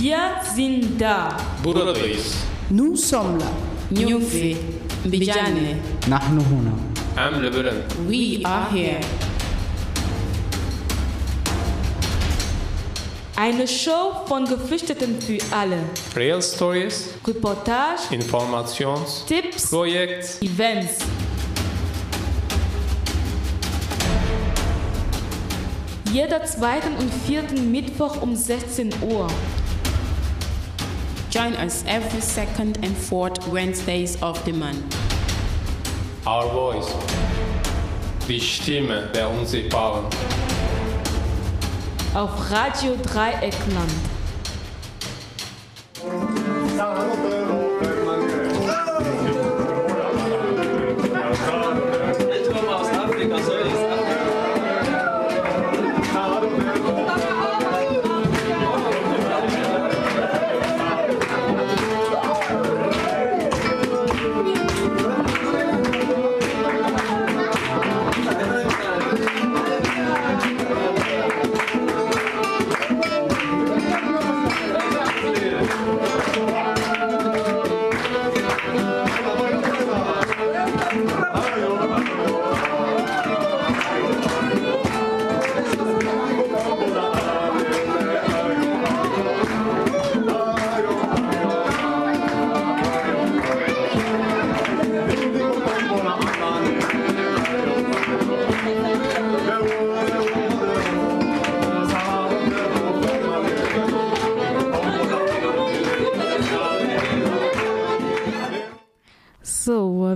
Wir sind da. Buradayız. Nous sommes là. Nyufi. Mbijane. Nahnu huna. Am Lebanon. We are here. Eine Show von Geflüchteten für alle. Real Stories, Reportage, Informations, Tipps, Projekt, Events. Jeder zweiten und vierten Mittwoch um 16 Uhr. Join us every second and fourth Wednesdays of the month. Our Voice. Die Stimme der Unsichtbaren. Auf Radio Dreieckland.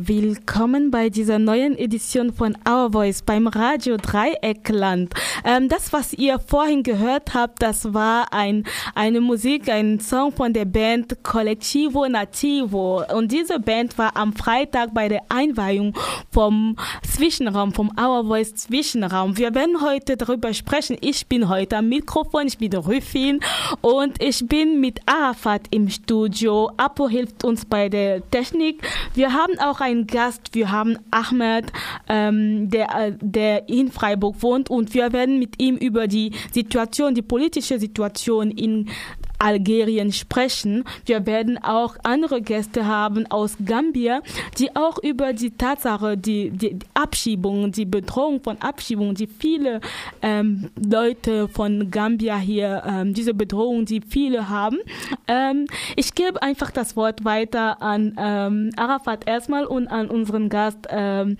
Willkommen bei dieser neuen Edition von Our Voice beim Radio Dreieckland. Ähm, das, was ihr vorhin gehört habt, das war ein, eine Musik, ein Song von der Band Collectivo Nativo. Und diese Band war am Freitag bei der Einweihung vom Zwischenraum, vom Our Voice Zwischenraum. Wir werden heute darüber sprechen. Ich bin heute am Mikrofon, ich bin Rüfin und ich bin mit Arafat im Studio. Apo hilft uns bei der Technik. Wir haben auch einen Gast, wir haben Ahmed, ähm, der, äh, der in Freiburg wohnt. Und wir werden mit ihm über die Situation, die politische Situation in Algerien sprechen. Wir werden auch andere Gäste haben aus Gambia, die auch über die Tatsache, die, die, Abschiebung, die Bedrohung von Abschiebung, die viele ähm, Leute von Gambia hier, ähm, diese Bedrohung, die viele haben. Ähm, ich gebe einfach das Wort weiter an ähm, Arafat erstmal und an unseren Gast ähm,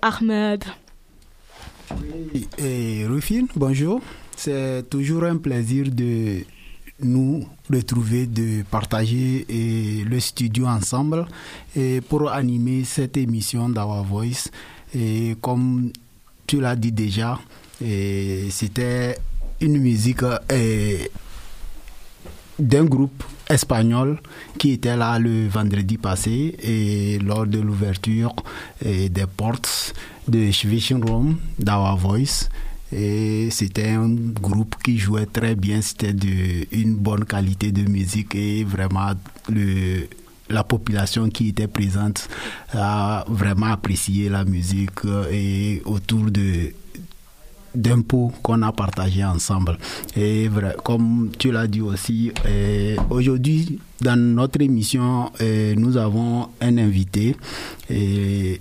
Ahmed. Et Rufine, bonjour. C'est toujours un plaisir de nous retrouver, de partager et le studio ensemble et pour animer cette émission d'Awa Voice. Et comme tu l'as dit déjà, c'était une musique d'un groupe espagnol qui était là le vendredi passé et lors de l'ouverture des portes de Schwischen d'Awa Voice. Et c'était un groupe qui jouait très bien, c'était de une bonne qualité de musique et vraiment le, la population qui était présente a vraiment apprécié la musique et autour de pot qu'on a partagé ensemble. Et comme tu l'as dit aussi, aujourd'hui, dans notre émission, nous avons un invité. Et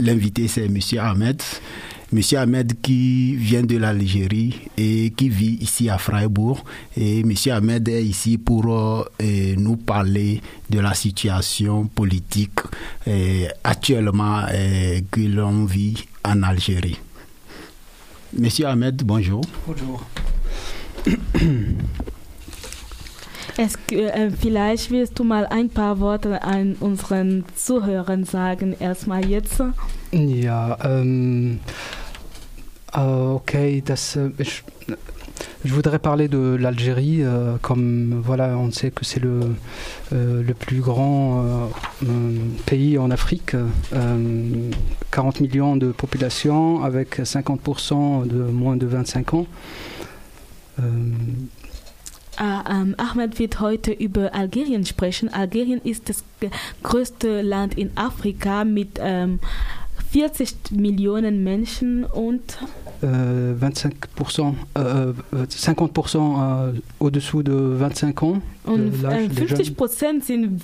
L'invité, c'est Monsieur Ahmed. Monsieur Ahmed qui vient de l'Algérie et qui vit ici à Freiburg. Et Monsieur Ahmed est ici pour euh, nous parler de la situation politique euh, actuellement euh, que l'on vit en Algérie. Monsieur Ahmed, bonjour. Bonjour. Es, äh, vielleicht willst du mal ein paar Worte an unseren Zuhörern sagen? Erstmal jetzt. Ja, ähm, äh, okay, äh, je voudrais parler de l'Algérie, euh, comme voilà, on sait que c'est le, euh, le plus grand euh, pays en Afrique, 40 millions de population avec 50% de moins de 25 ans. Ah, ähm, Ahmed wird heute über Algerien sprechen. Algerien ist das größte Land in Afrika mit ähm, 40 Millionen Menschen und euh, 25%, euh, euh, 50% euh, au-dessous de 25 ans. Und de l'âge äh, des 50 jeunes. Prozent sind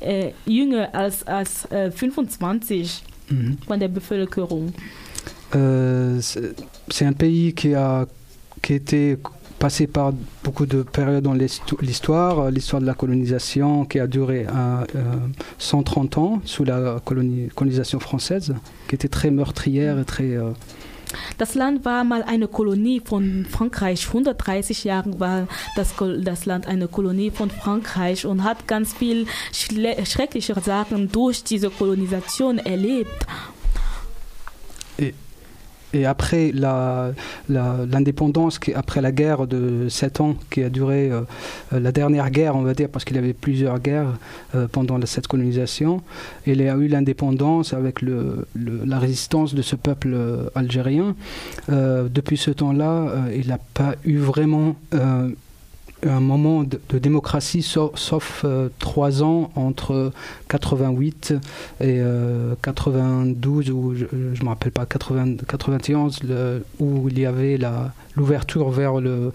äh, jünger als, als äh, 25 Mhm. von der Bevölkerung. Euh, c'est un pays qui a, qui été passé par beaucoup de périodes dans l'histo- l'histoire, euh, l'histoire de la colonisation qui a duré euh, euh, 130 ans sous la coloni- colonisation française, qui était très meurtrière et très... euh, Das Land war mal eine Kolonie von Frankreich. 130 Jahre war das, das Land eine Kolonie von Frankreich und hat ganz viel schreckliche Sachen durch diese Kolonisation erlebt. Et après la- la- l'indépendance, après la guerre de 7 ans qui a duré, euh, euh, la dernière guerre, on va dire, parce qu'il y avait plusieurs guerres euh, pendant cette colonisation, il y a eu l'indépendance avec la résistance de ce peuple algérien. Depuis ce temps-là, il n'a pas eu vraiment un moment de, démocratie, sauf, euh, trois ans entre 88 et euh, 92 ou je ne me rappelle pas 80, 91 le- où il y avait l'ouverture vers le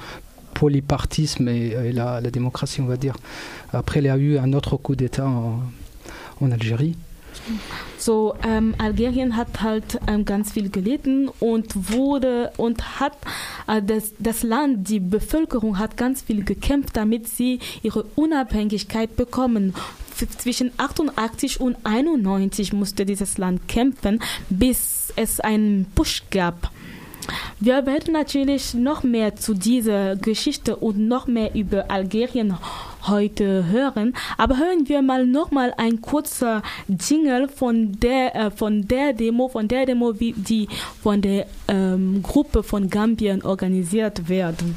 polypartisme et, la, démocratie on va dire. Après il y a eu un autre coup d'état en Algérie So, ähm, Algerien hat halt ähm, ganz viel gelitten und wurde und hat äh, das, das Land, die Bevölkerung hat ganz viel gekämpft, damit sie ihre Unabhängigkeit bekommen. Zwischen 88 und 91 musste dieses Land kämpfen, bis es einen Push gab. Wir werden natürlich noch mehr zu dieser Geschichte und noch mehr über Algerien heute hören. Aber hören wir mal noch mal ein kurzer Jingle von der äh, von der Demo, von der Demo, wie die von der ähm, Gruppe von Gambien organisiert werden.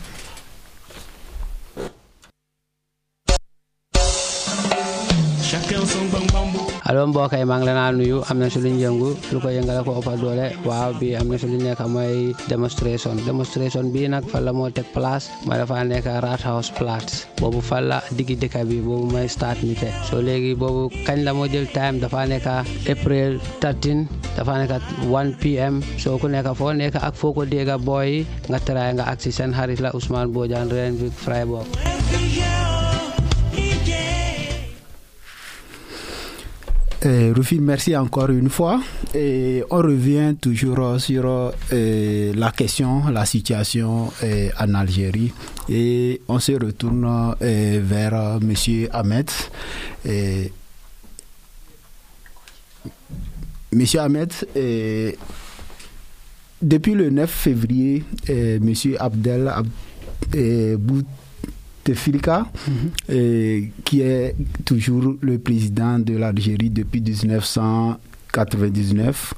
Allo mbokk yi maa ngi leen nuyu am na si luñ yëngu lu ko yëngale ko ëppa doole. Waaw bi am na si lu nekk mooy démonstration démonstration bii nag fan la moo teg place ma dafa nekk Rat House Place boobu fan la diggi dëkk bi boobu mooy start mi te so léegi boobu kañ la moo jël time dafa nekk April 13 dafa nekk 1 pm soo ku nekk foo nekk ak foo ko dégga booy nga try nga ak si seen xarit la Ousmane Bodian Renwick Freiburg. Euh, Rufi, merci encore une fois. On revient toujours sur euh, la question, la situation euh, en Algérie. Et on se retourne euh, vers Monsieur Ahmed. Et Monsieur Ahmed, depuis le 9 février, Monsieur Abdel Ab Bouteflika, euh, qui est toujours le président de l'Algérie depuis 1999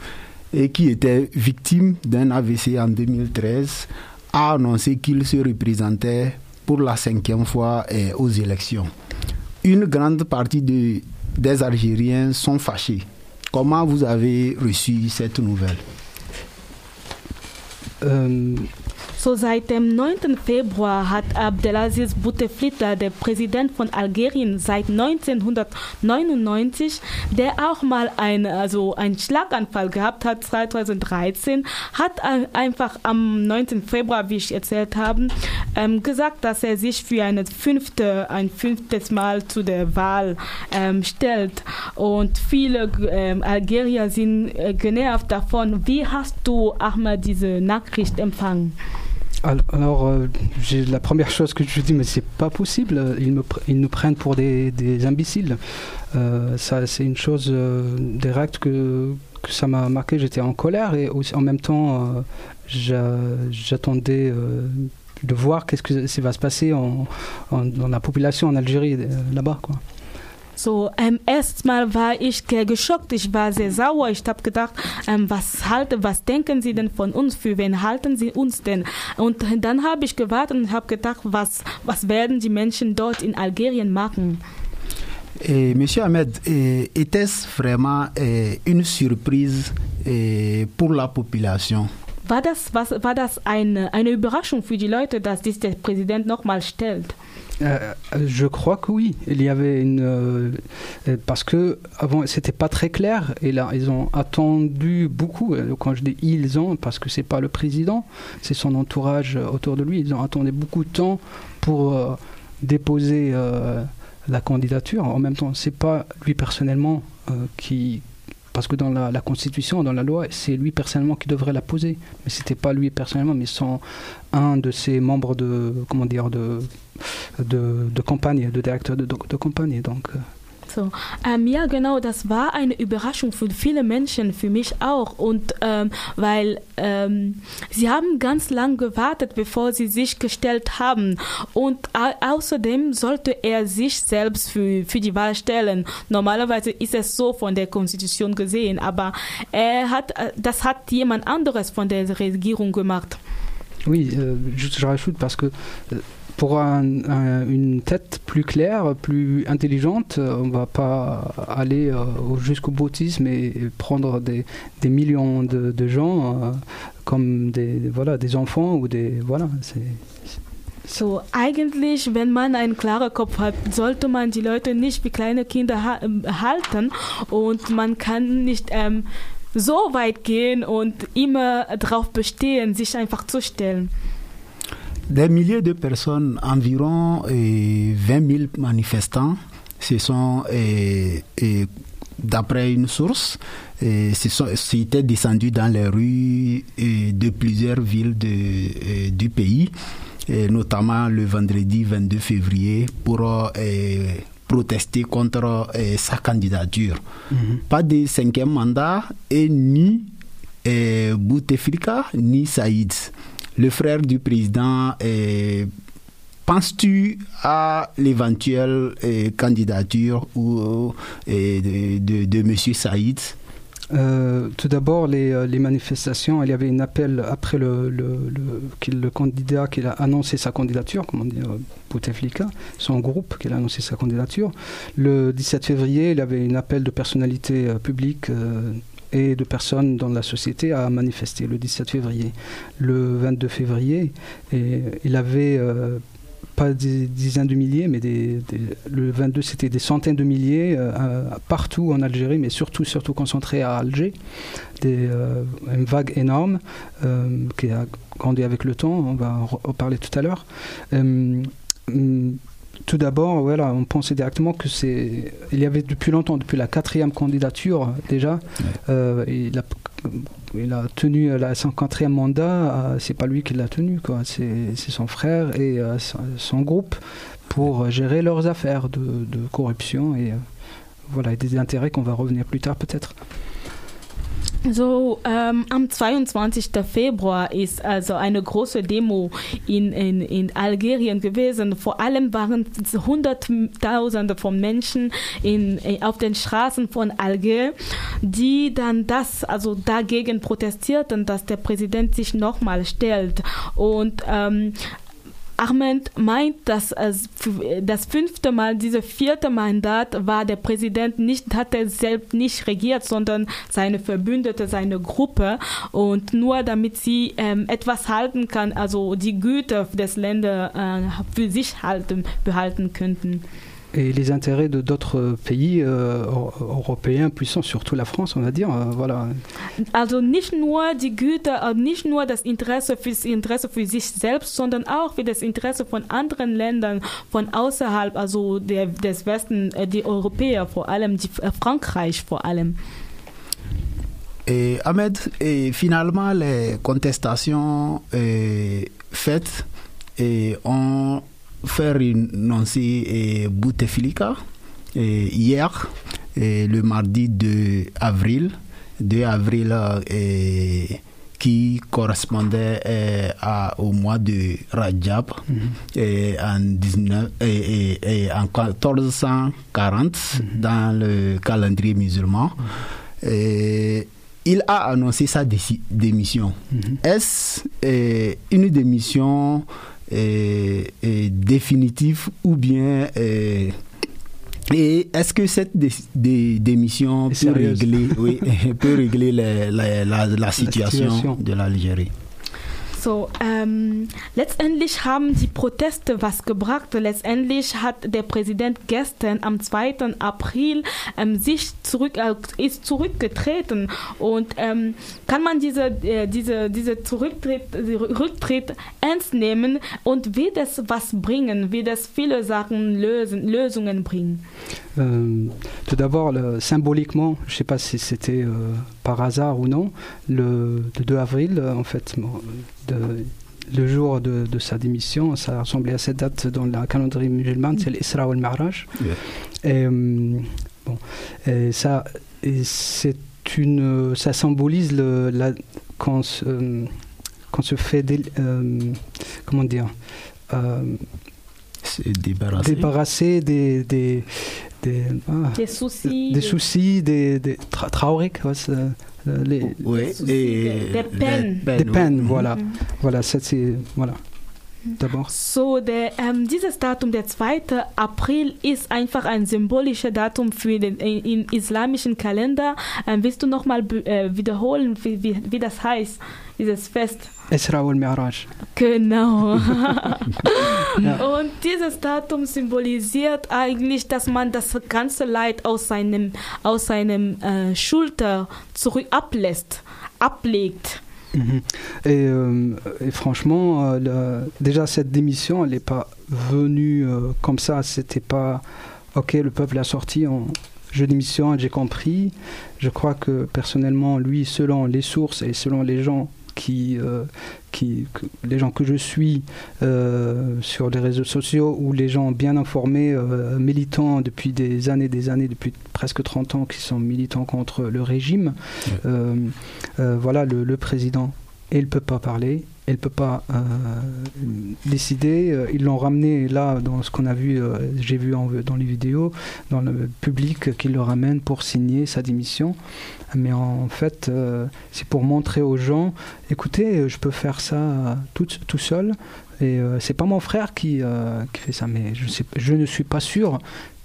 et qui était victime d'un AVC en 2013, a annoncé qu'il se représentait pour la cinquième fois aux élections. Une grande partie de- des Algériens sont fâchés. Comment vous avez reçu cette nouvelle? Euh, So seit dem 9. Februar hat Abdelaziz Bouteflika, der Präsident von Algerien seit 1999, der auch mal ein, also einen Schlaganfall gehabt hat 2013, hat ein- einfach am 9. Februar, wie ich erzählt habe, ähm, gesagt, dass er sich für eine fünfte, ein fünftes Mal zu der Wahl ähm, stellt. Und viele ähm, Algerier sind äh, genervt davon. Wie hast du, Ahmed, diese Nachricht empfangen? Al- Alors, euh, la première chose que je dis, mais c'est pas possible, euh, ils, nous prennent pour des, imbéciles. Euh, c'est une chose directe que, ça m'a marqué. J'étais en colère et aussi, en même temps, j'a- j'attendais de voir qu'est-ce que ça va se passer dans la population en Algérie, là-bas. Quoi. So, ähm, erstmal war ich ge- geschockt, ich war sehr sauer. Ich habe gedacht, ähm, was halte, was denken Sie denn von uns? Für wen halten Sie uns denn? Und dann habe ich gewartet und habe gedacht, was, was werden die Menschen dort in Algerien machen? Et Monsieur Ahmed, était-ce vraiment euh, une surprise euh, pour la population war das, was, war das eine, eine Überraschung für die Leute, dass dies der Präsident nochmal stellt? Euh, je crois que oui. Il y avait une euh, parce que avant c'était pas très clair et là ils ont attendu beaucoup. Quand je dis ils ont, parce que c'est pas le président, c'est son entourage autour de lui. Ils ont attendu beaucoup de temps pour euh, déposer euh, la candidature. En même temps, c'est pas lui personnellement euh, qui parce que dans la, Constitution, dans la loi, c'est lui personnellement qui devrait la poser. Mais c'était pas lui personnellement, mais son, un de ses membres de, comment dire, de, de, de campagne, de directeur de, de, de campagne. Donc, euh, So, ähm, ja, genau, das war eine Überraschung für viele Menschen, für mich auch. Und ähm, weil ähm, sie haben ganz lang gewartet, bevor sie sich gestellt haben. Und au außerdem sollte er sich selbst für, für die Wahl stellen. Normalerweise ist es so von der Konstitution gesehen, aber er hat, das hat jemand anderes von der Regierung gemacht. Oui, euh, je, je rajoute parce que euh, pour un, un, une tête plus claire, plus intelligente, on ne va pas aller euh, jusqu'au boutisme et, et prendre des, des millions de, de gens euh, comme des, voilà, des enfants ou des. Voilà, c'est. So, eigentlich, wenn man einen klaren Kopf hat, sollte man die Leute nicht wie kleine Kinder ha halten und man kann nicht ähm, so weit gehen und immer darauf bestehen, sich einfach zu stellen. Des milliers de personnes, environ eh, 20 000 manifestants, se sont, eh, eh, d'après une source, s'étaient descendus dans les rues de plusieurs villes de, du pays, notamment le vendredi 22 février, pour protester contre sa candidature. Mm -hmm. Pas de cinquième mandat et ni Bouteflika ni Saïd le frère du président, eh, penses-tu à l'éventuelle eh, candidature eh, de, M. Saïd? Euh, tout d'abord, les, les, manifestations, il y avait un appel après le, candidat qui a annoncé sa candidature, comment dire, Bouteflika, son groupe qui a annoncé sa candidature. Le 17 février, il y avait un appel de personnalités euh, publiques euh, et de personnes dans la société à manifester le 17 février. Le 22 février, et il avait euh, pas des dizaines de milliers, mais des, le 22 c'était des centaines de milliers euh, partout en Algérie, mais surtout surtout concentrés à Alger, euh, une vague énorme qui a grandi avec le temps. On va en parler tout à l'heure tout d'abord, voilà, on pensait directement que c'est. Il y avait depuis longtemps, depuis la quatrième candidature déjà, ouais. euh, il, a, il, a, tenu la, son quatrième mandat. Euh, c'est pas lui qui l'a tenu, quoi. C'est son frère et euh, son groupe pour gérer leurs affaires de, de corruption et voilà, et des intérêts qu'on va revenir plus tard peut-être. So, ähm, am 22. Februar ist also eine große Demo in, in, in Algerien gewesen. Vor allem waren Hunderttausende von Menschen in, auf den Straßen von Alger, die dann das, also dagegen protestierten, dass der Präsident sich nochmal stellt. Und ähm, Ahmed meint, dass es das fünfte Mal, diese vierte Mandat war der Präsident nicht, hat er selbst nicht regiert, sondern seine Verbündete, seine Gruppe und nur damit sie ähm, etwas halten kann, also die Güter des Länders äh, für sich halten, behalten könnten. Et les intérêts de d'autres pays euh, européens puissants, surtout la France, on va dire. Euh, voilà. Also nicht nur die Güter, nicht nur das Interesse für, das Interesse für sich selbst, sondern auch für das Interesse von anderen Ländern von außerhalb, also der, des Westen, die Europäer vor allem, die, Frankreich vor allem. Et Ahmed, et finalement, les contestations et faites et ont faire renoncer eh, Bouteflika eh, hier, eh, le mardi 2 avril, 2 avril qui correspondait eh, à, au mois de Rajab mm -hmm. en, 19, en 1440 mm -hmm. dans le calendrier musulman. Mm -hmm. il a annoncé sa démission. Est-ce une démission est, est définitif ou bien est, Et est-ce que cette dé- dé- démission peut régler, oui, peut régler la, la- la- la situation situation. de l'Algérie? So, ähm, letztendlich haben die Proteste was gebracht. Letztendlich hat der Präsident gestern am 2. April ähm, sich zurück, äh, ist zurückgetreten und ähm, kann man diese, äh, diese, diese Zurücktritt, Rücktritt ernst nehmen und wird es was bringen, wird es viele Sachen lösen, Lösungen bringen. Euh, tout d'abord, symboliquement, je ne sais pas si c'était euh, par hasard ou non, le, le 2 avril, euh, en fait, de- le jour de, de sa démission, ça ressemblait à cette date dans la calendrier musulmane, c'est l'Isra ou le Maraj. Yeah. Et, euh, bon, et ça, et c'est une, ça symbolise le, la, quand, euh, quand se fait, euh, comment dire, euh, débarrasser des, des, des, ah, Des soucis, des soucis, des, des tra trauriques, ouais, c'est, les, Oui, et des- peines. des peines, voilà. Mhm. Voilà, c'est, voilà. D'abord. So, der, ähm, dieses Datum, der 2. April, ist einfach ein symbolisches Datum für den im islamischen Kalender. Ähm, willst du nochmal äh, wiederholen, wie, wie, wie das heißt, dieses Fest? Isra wal Mi'raj. Genau. Ja. Und dieses Datum symbolisiert eigentlich, dass man das ganze Leid aus seinem, aus seinem äh, Schulter zurück ablässt, ablegt. Mhm. Et, euh, et franchement, euh, le- déjà cette démission, elle n'est pas venue euh, comme ça. C'était pas ok, le peuple a sorti, on- je démissionne, j'ai compris. Je crois que personnellement, lui, selon les sources et selon les gens qui, euh, qui que- les gens que je suis euh, sur les réseaux sociaux ou les gens bien informés, euh, militants depuis des années, des années, depuis presque 30 ans, qui sont militants contre le régime. Voilà, le, le président, il ne peut pas parler, il ne peut pas euh, décider. Euh, Ils l'ont ramené là, dans ce qu'on a vu, euh, j'ai vu en- dans les vidéos, dans le public, qu'il le ramène pour signer sa démission. Mais en fait, c'est pour montrer aux gens, écoutez, je peux faire ça tout, tout seul. Et c'est pas mon frère qui, qui fait ça, mais je, sais, je ne suis pas sûr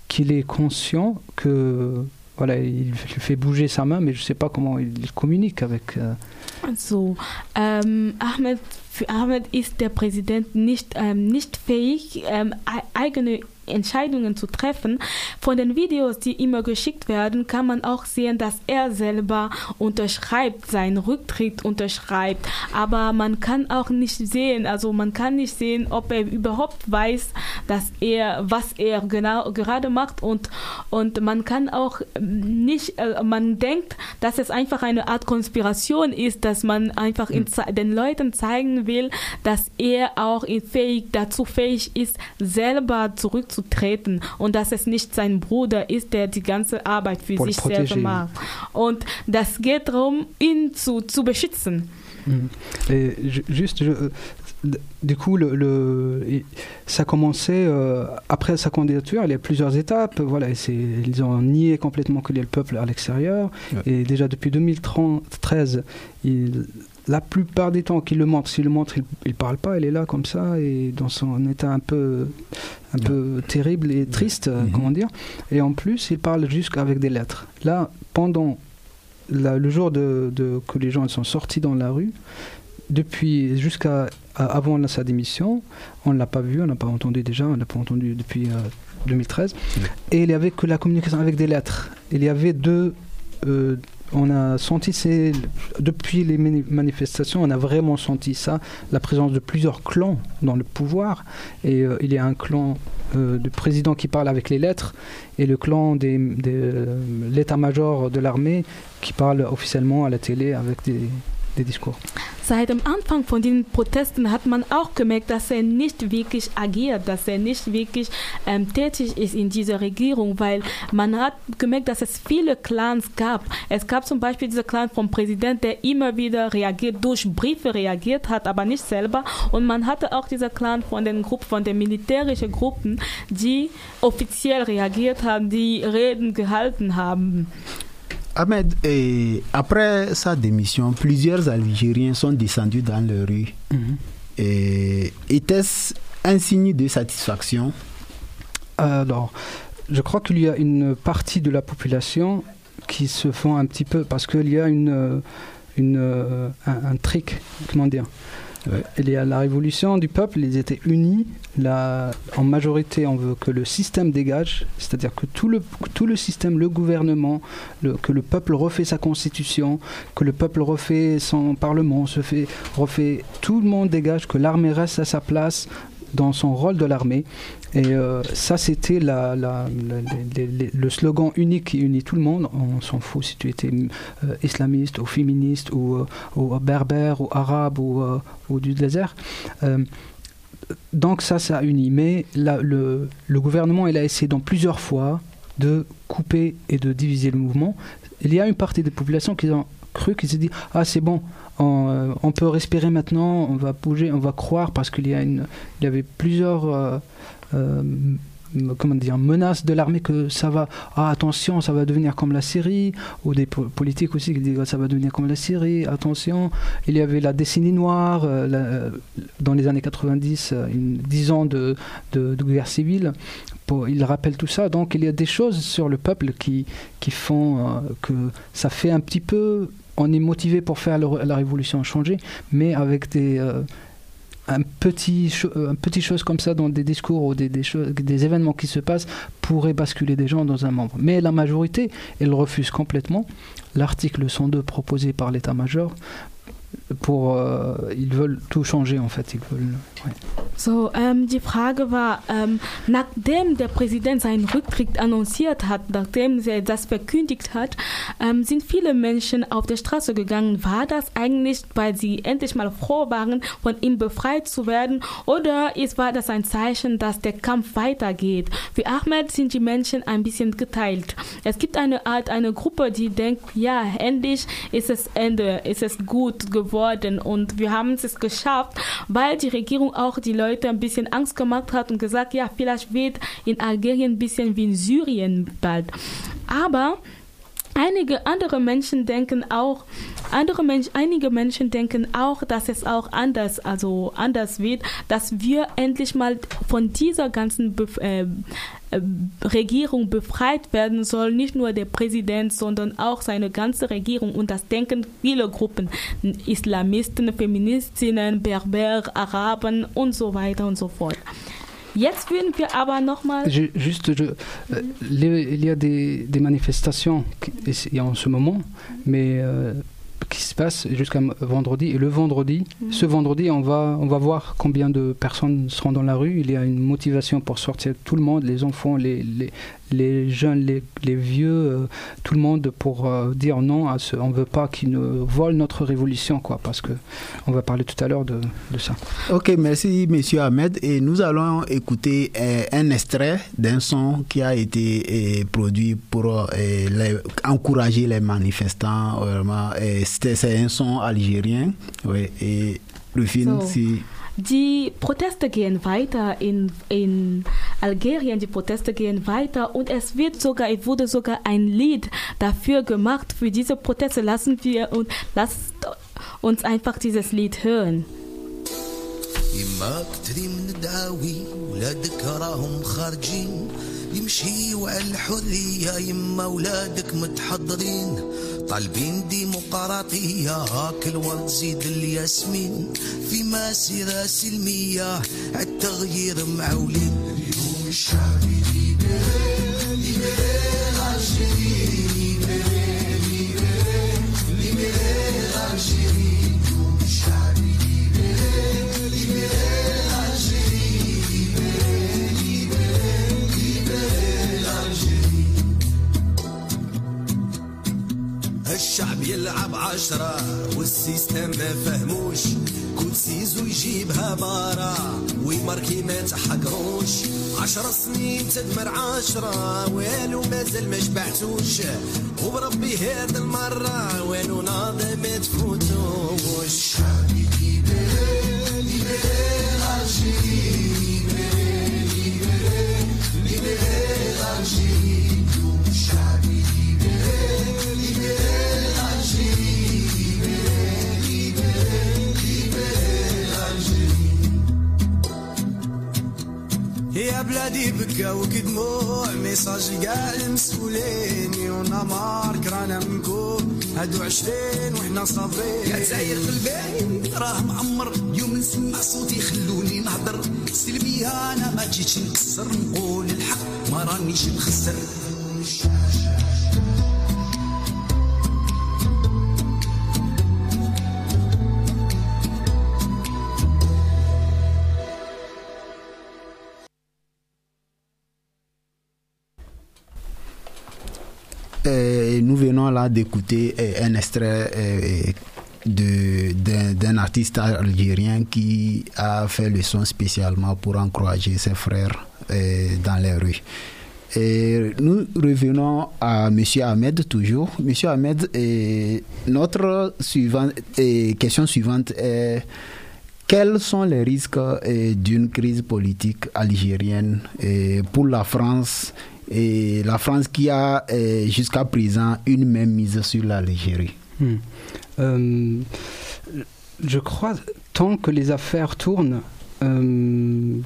qu'il est conscient que voilà, il, fait bouger sa main, mais je sais pas comment il, communique avec. So, ähm, Ahmed, für Ahmed ist der Präsident nicht, ähm, nicht fähig, ähm, ei- eigene Entscheidungen zu treffen. Von den Videos, die immer geschickt werden, kann man auch sehen, dass er selber unterschreibt, seinen Rücktritt unterschreibt. Aber man kann auch nicht sehen, also man kann nicht sehen, ob er überhaupt weiß, dass er, was er genau gerade macht und, und man kann auch nicht, äh, man denkt, dass es einfach eine Art Konspiration ist, dass man einfach in, ze- den Leuten zeigen will, dass er auch fähig, dazu fähig ist, selber zurückzutreten und dass es nicht sein Bruder ist, der die ganze Arbeit für Pour sich selber macht. Und das geht darum, ihn zu, zu beschützen. Et ju- juste, je- euh, du coup, le, le- ça commençait euh, après sa candidature. Il y a plusieurs étapes. Voilà, et c'est- ils ont nié complètement qu'il y ait le peuple à l'extérieur. Ouais. Et déjà depuis 2013, il- la plupart des temps qu'il le montre, s'il le montre, il, il parle pas. Il est là comme ça et dans son état un peu, un peu terrible et triste, euh, Mhm. comment dire. Et en plus, il parle juste avec des lettres. Là, pendant la- le jour de, de- que les gens sont sortis dans la rue, depuis jusqu'à avant la- sa démission, on ne l'a pas vu, on n'a pas entendu déjà, on l'a pas entendu depuis euh, 2013. Ouais. Et il n'y avait que la communication avec des lettres. Il y avait deux. euh, on a senti, depuis les mani- manifestations, on a vraiment senti ça, la présence de plusieurs clans dans le pouvoir. Et euh, il y a un clan euh, du président qui parle avec les lettres et le clan des, des, euh, l'état-major de l'armée qui parle officiellement à la télé avec des, des discours. Seit dem Anfang von den Protesten hat man auch gemerkt, dass er nicht wirklich agiert, dass er nicht wirklich ähm, tätig ist in dieser Regierung, weil man hat gemerkt, dass es viele Clans gab. Es gab zum Beispiel diesen Clan vom Präsident, der immer wieder reagiert, durch Briefe reagiert hat, aber nicht selber. Und man hatte auch diesen Clan von den Gruppen, von den militärischen Gruppen, die offiziell reagiert haben, die Reden gehalten haben. Ahmed, et après sa démission, plusieurs Algériens sont descendus dans les rues. Et Était-ce un signe de satisfaction? Alors, je crois qu'il y a une partie de la population qui se font un petit peu parce qu'il y a une, une, un, un trick, comment dire. Il y a la révolution du peuple, ils étaient unis. La, en majorité, on veut que le système dégage, c'est-à-dire que tout le, tout le système, le gouvernement, que le peuple refait sa constitution, que le peuple refait son parlement, se fait, refait, tout le monde dégage, que l'armée reste à sa place dans son rôle de l'armée. Et euh, ça, c'était le slogan unique qui unit tout le monde. On s'en fout si tu étais euh, islamiste ou féministe ou, euh, ou berbère ou arabe ou, du désert. Donc ça, ça unit. Mais la- le, gouvernement, il a essayé dans plusieurs fois de couper et de diviser le mouvement. Il y a une partie des populations qui ont cru, qui s'est dit ah c'est bon, on, peut respirer maintenant, on va bouger, on va croire parce qu'il y a avait plusieurs comment dire, menaces de l'armée que ça va, ah attention, ça va devenir comme la Syrie, ou des po- politiques aussi qui disent ah, ça va devenir comme la Syrie, attention. Il y avait la décennie noire, euh, euh, dans les années 90, euh, une, 10 ans de, de, guerre civile. Il rappelle tout ça, donc il y a des choses sur le peuple qui, qui font euh, que ça fait un petit peu, on est motivé pour faire la révolution changer, mais avec des... euh, un petit, euh, un petit chose comme ça dans des discours ou des, des, des événements qui se passent pourrait basculer des gens dans un membre. Mais la majorité, elle refuse complètement l'article 102 proposé par l'état-major. Pour, euh, ils veulent tout changer en fait. Ils veulent, ouais. So, ähm, die Frage war, ähm, nachdem der Präsident seinen Rücktritt annonciert hat, nachdem er das verkündigt hat, ähm, sind viele Menschen auf der Straße gegangen. War das eigentlich, weil sie endlich mal froh waren, von ihm befreit zu werden, oder ist, war das ein Zeichen, dass der Kampf weitergeht? Für Ahmed sind die Menschen ein bisschen geteilt. Es gibt eine Art, eine Gruppe, die denkt, ja, endlich ist es Ende, ist es gut geworden und wir haben es geschafft, weil die Regierung auch die Leute ein bisschen Angst gemacht hat und gesagt, ja, vielleicht wird in Algerien ein bisschen wie in Syrien bald. Aber einige andere Menschen denken auch, andere Mensch, einige Menschen denken auch, dass es auch anders, also anders wird, dass wir endlich mal von dieser ganzen Bef äh, Regierung befreit werden soll, nicht nur der Präsident, sondern auch seine ganze Regierung. Und das denken viele Gruppen, Islamisten, Feministinnen, Berber, Araben und so weiter und so fort. Jetzt würden wir aber nochmal... Ju- Juste, je- euh, il y a des, des manifestations a en ce moment, mais euh, qui se passent jusqu'à vendredi. Et le vendredi, ce vendredi, on va, on va voir combien de personnes seront dans la rue. Il y a une motivation pour sortir tout le monde, les enfants, les, les, les jeunes, les, les vieux, euh, tout le monde pour euh, dire non à ce. On ne veut pas qu'ils nous volent notre révolution, quoi, parce que on va parler tout à l'heure de, de ça. Ok, merci Monsieur Ahmed. Et nous allons écouter euh, un extrait d'un son qui a été euh, produit pour euh, les- encourager les manifestants. Vraiment, c'est un son algérien. Ouais, et le film, So. c'est Die Proteste gehen weiter in, in Algerien, die Proteste gehen weiter und es wird sogar, es wurde sogar ein Lied dafür gemacht für diese Proteste. Lassen wir und lasst uns einfach dieses Lied hören. يما كتري من دعاوي ولادك راهم خارجين يمشيوا على الحرية يما ولادك متحضرين طالبين ديمقراطية الورد زيد الياسمين. في مسيرة سلمية عالتغيير معولين. اليوم الشعبي ليبري اليوم الشعبي الشعب يلعب عشرة والسيستم ما فهموش. كل سيزو يجيبها بارا ويماركي ما تحقروش. عشر سنين تدمر عشرة والو مازال ما شبعتوش. وبربي هاد المرة والو ناضي ما تفوتوش. شعبي بلادي بكا وكدموع ميساج كاع المسؤولين ونمار كرانا منكو هادو عشرين وحنا صابرين يا تزاير قلبي راه معمر. يوم نسمع صوتي خلوني نهضر. سلميها أنا ما جيتش نكسر نقول الحق ما رانيش نخسر. D'écouter euh, un extrait euh, d'un artiste algérien qui a fait le son spécialement pour encourager ses frères euh, dans les rues. Et nous revenons à Monsieur Ahmed toujours. Monsieur Ahmed, notre suivante, euh, question suivante est quels sont les risques d'une crise politique algérienne pour la France et la France qui a euh, jusqu'à présent une même mise sur l'Algérie Hmm. Euh, je crois, tant que les affaires tournent, euh,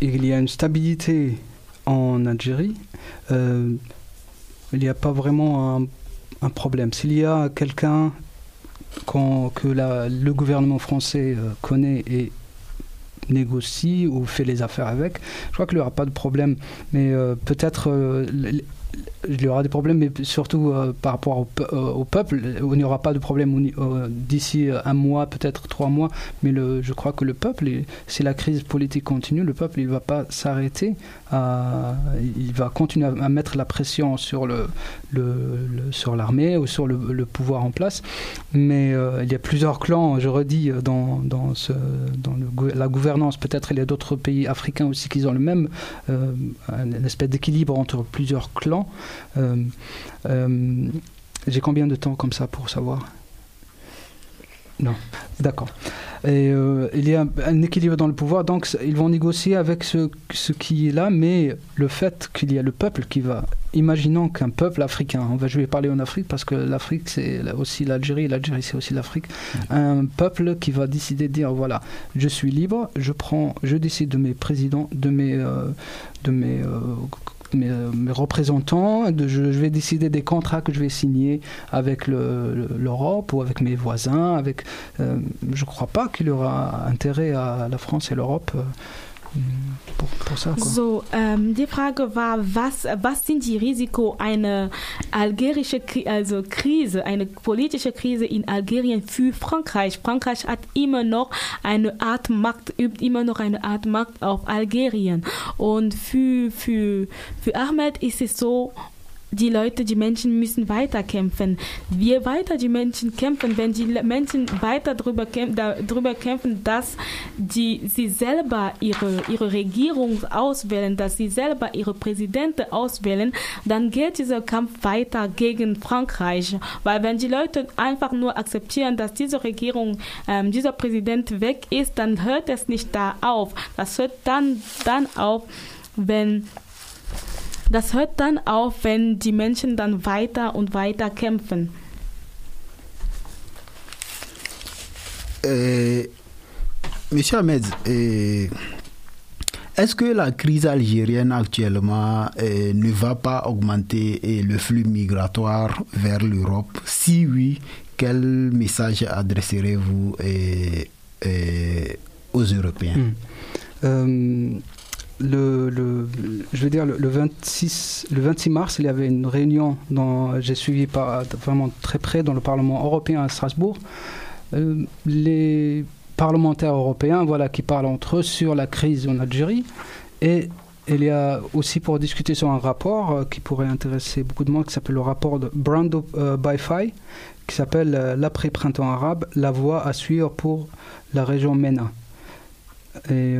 il y a une stabilité en Algérie, euh, il n'y a pas vraiment un, problème. S'il y a quelqu'un que le gouvernement français euh, connaît et négocie ou fait les affaires avec, je crois qu'il n'y aura pas de problème. Mais euh, peut-être euh, il y aura des problèmes, mais surtout euh, par rapport au, euh, au peuple. Il n'y aura pas de problème ni- euh, d'ici un mois, peut-être trois mois. Mais je crois que le peuple, si la crise politique continue, le peuple, il ne va pas s'arrêter. Il va continuer à, mettre la pression sur le, sur l'armée ou sur le, pouvoir en place. Mais il y a plusieurs clans, je redis, dans, dans, la gouvernance. Peut-être il y a d'autres pays africains aussi qui ont le même un- une espèce d'équilibre entre plusieurs clans. Euh, euh, J'ai combien de temps comme ça pour savoir? Non, d'accord. Et euh, il y a un équilibre dans le pouvoir, donc ils vont négocier avec ce, ce qui est là, mais le fait qu'il y a le peuple qui va, imaginons qu'un peuple africain, on va, je vais parler en Afrique parce que l'Afrique c'est aussi l'Algérie, l'Algérie c'est aussi l'Afrique, un peuple qui va décider de dire voilà, je suis libre, je prends, je décide de mes présidents, de mes, euh, de mes euh, mes, euh, mes représentants, je, vais décider des contrats que je vais signer avec le- le- l'Europe ou avec mes voisins. Avec, euh, je ne crois pas qu'il y aura intérêt à la France et l'Europe So, ähm, die Frage war, was, was sind die Risiko einer algerische Kri also Krise, eine politische Krise in Algerien für Frankreich? Frankreich hat immer noch eine Art Macht, übt immer noch eine Art Macht auf Algerien. Und für, für, für Ahmed ist es so, die Leute, die Menschen müssen weiter kämpfen. Je weiter die Menschen kämpfen, wenn die Menschen weiter darüber, kämpfen, darüber kämpfen, dass die, sie selber ihre, ihre Regierung auswählen, dass sie selber ihre Präsidenten auswählen, dann geht dieser Kampf weiter gegen Frankreich. Weil wenn die Leute einfach nur akzeptieren, dass diese Regierung, ähm, dieser Präsident weg ist, dann hört es nicht da auf. Das hört dann, dann auf, wenn das hört dann auf, wenn die Menschen dann weiter und weiter kämpfen. Euh, Monsieur Ahmed, euh, est-ce que la crise algérienne actuellement euh, ne va pas augmenter euh, le flux migratoire vers l'Europe? Si oui, quel message adresserez-vous euh, euh, aux Européens? Hmm. Le, je veux dire, le, le 26, le 26 mars, il y avait une réunion, dont j'ai suivi par, vraiment très près dans le Parlement européen à Strasbourg. Euh, les parlementaires européens voilà, qui parlent entre eux sur la crise en Algérie. Et il y a aussi pour discuter sur un rapport euh, qui pourrait intéresser beaucoup de monde, qui s'appelle le rapport de Brando euh, qui s'appelle euh, L'après-printemps arabe, la voie à suivre pour la région MENA. Et,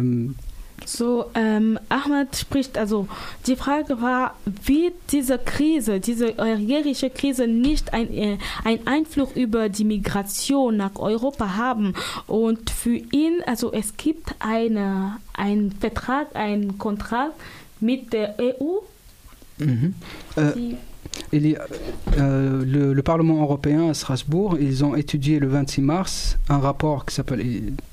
So, ähm, Ahmed spricht, also die Frage war, wird diese Krise, diese algerische Krise nicht ein, äh, ein Einfluss über die Migration nach Europa haben? Und für ihn, also es gibt eine, einen Vertrag, einen Kontrakt mit der EU, Mhm. Äh, euh, le, le Parlement européen à Strasbourg, ils ont étudié le 26 mars un rapport qui s'appelle,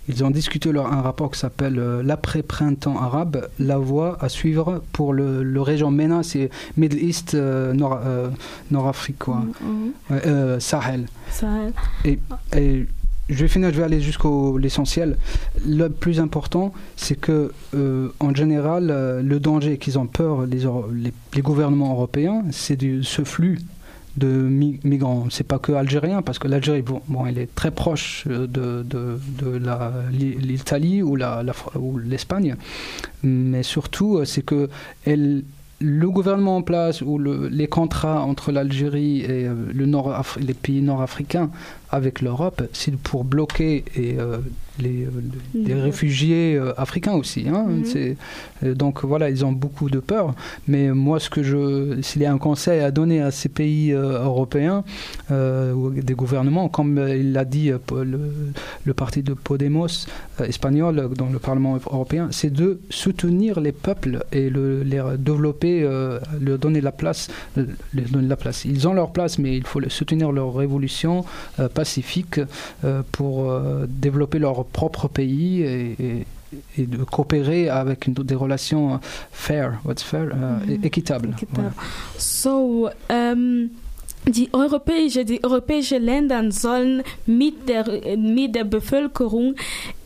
ils, ont discuté leur, un rapport qui s'appelle euh, l'après-printemps arabe, la voie à suivre pour le, le région MENA, c'est Middle East, euh, Nord, euh, Nord-Afrique, quoi. Ouais, euh, Sahel. Sahel. Et, et je vais finir, je vais aller jusqu'au l'essentiel. Le plus important, c'est que euh, en général, euh, le danger qu'ils ont peur, les, les, gouvernements européens, c'est ce flux de mi- migrants. C'est pas que algérien, parce que l'Algérie, bon, elle est très proche euh, de, l'Italie ou la- la l'Espagne, mais surtout, c'est que le gouvernement en place ou le- les contrats entre l'Algérie et le nord les pays nord-africains avec l'Europe, c'est pour bloquer et, euh, les, euh, les Mhm. réfugiés euh, africains aussi. hein. Mhm. Euh, donc voilà, ils ont beaucoup de peur. Mais moi, ce que je, s'il y a un conseil à donner à ces pays européens ou des gouvernements, comme il l'a dit le, le parti de Podemos espagnol dans le Parlement européen, c'est de soutenir les peuples et le, les développer, leur donner la place, leur donner la place. Ils ont leur place, mais il faut soutenir leur révolution pacifique euh, pour euh, développer leur propre pays et, et- et de coopérer avec des relations euh, fair, what's fair, Mhm. équitables. Équitable. So, ähm, die europäische, die europäischen Länder sollen mit der, mit der Bevölkerung